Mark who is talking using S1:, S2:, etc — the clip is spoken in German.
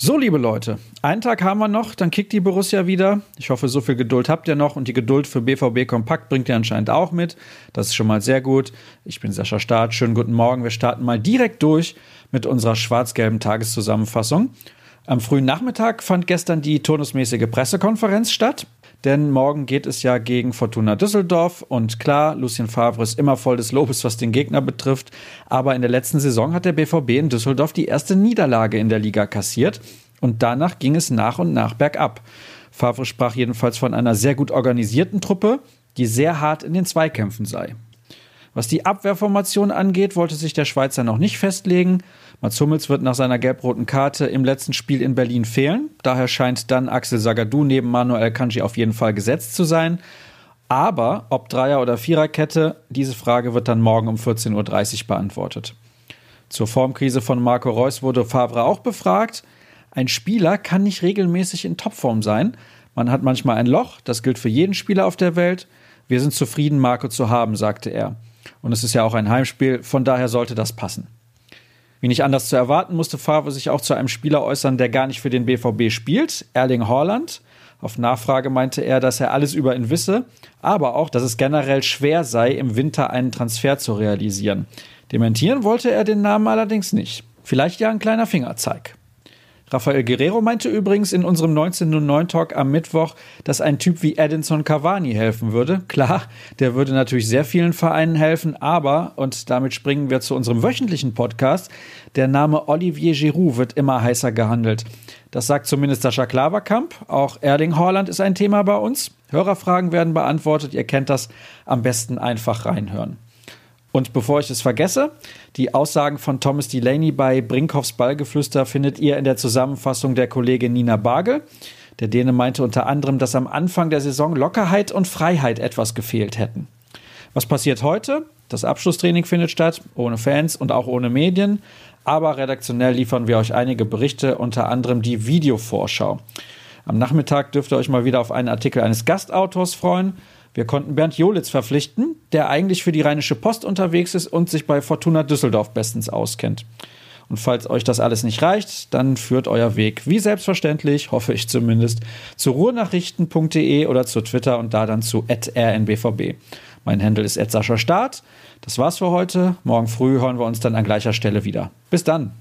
S1: So, liebe Leute, einen Tag haben wir noch, dann kickt die Borussia wieder. Ich hoffe, so viel Geduld habt ihr noch und die Geduld für BVB Kompakt bringt ihr anscheinend auch mit. Das ist schon mal sehr gut. Ich bin Sascha Staat. Schönen guten Morgen. Wir starten mal direkt durch mit unserer schwarz-gelben Tageszusammenfassung. Am frühen Nachmittag fand gestern die turnusmäßige Pressekonferenz statt. Denn morgen geht es ja gegen Fortuna Düsseldorf und klar, Lucien Favre ist immer voll des Lobes, was den Gegner betrifft. Aber in der letzten Saison hat der BVB in Düsseldorf die erste Niederlage in der Liga kassiert und danach ging es nach und nach bergab. Favre sprach jedenfalls von einer sehr gut organisierten Truppe, die sehr hart in den Zweikämpfen sei. Was die Abwehrformation angeht, wollte sich der Schweizer noch nicht festlegen. Mats Hummels wird nach seiner gelb-roten Karte im letzten Spiel in Berlin fehlen. Daher scheint dann Axel Sagadou neben Manuel Kanji auf jeden Fall gesetzt zu sein. Aber ob Dreier- oder Viererkette, diese Frage wird dann morgen um 14.30 Uhr beantwortet. Zur Formkrise von Marco Reus wurde Favre auch befragt. Ein Spieler kann nicht regelmäßig in Topform sein. Man hat manchmal ein Loch, das gilt für jeden Spieler auf der Welt. Wir sind zufrieden, Marco zu haben, sagte er. Und es ist ja auch ein Heimspiel, von daher sollte das passen. Wie nicht anders zu erwarten, musste Favre sich auch zu einem Spieler äußern, der gar nicht für den BVB spielt, Erling Haaland. Auf Nachfrage meinte er, dass er alles über ihn wisse, aber auch, dass es generell schwer sei, im Winter einen Transfer zu realisieren. Dementieren wollte er den Namen allerdings nicht. Vielleicht ja ein kleiner Fingerzeig. Rafael Guerrero meinte übrigens in unserem 1909 Talk am Mittwoch, dass ein Typ wie Edinson Cavani helfen würde. Klar, der würde natürlich sehr vielen Vereinen helfen, aber, und damit springen wir zu unserem wöchentlichen Podcast, der Name Olivier Giroud wird immer heißer gehandelt. Das sagt zumindest Sascha Klaverkamp. Auch Erling Haaland ist ein Thema bei uns. Hörerfragen werden beantwortet. Ihr kennt das. Am besten einfach reinhören. Und bevor ich es vergesse, die Aussagen von Thomas Delaney bei Brinkhoffs Ballgeflüster findet ihr in der Zusammenfassung der Kollegin Nina Bagel. Der Däne meinte unter anderem, dass am Anfang der Saison Lockerheit und Freiheit etwas gefehlt hätten. Was passiert heute? Das Abschlusstraining findet statt, ohne Fans und auch ohne Medien. Aber redaktionell liefern wir euch einige Berichte, unter anderem die Videovorschau. Am Nachmittag dürft ihr euch mal wieder auf einen Artikel eines Gastautors freuen. Wir konnten Bernd Jolitz verpflichten, der eigentlich für die Rheinische Post unterwegs ist und sich bei Fortuna Düsseldorf bestens auskennt. Und falls euch das alles nicht reicht, dann führt euer Weg, wie selbstverständlich, hoffe ich zumindest, zu ruhrnachrichten.de oder zu Twitter und da dann zu rnbvb. Mein Handel ist Start. Das war's für heute. Morgen früh hören wir uns dann an gleicher Stelle wieder. Bis dann.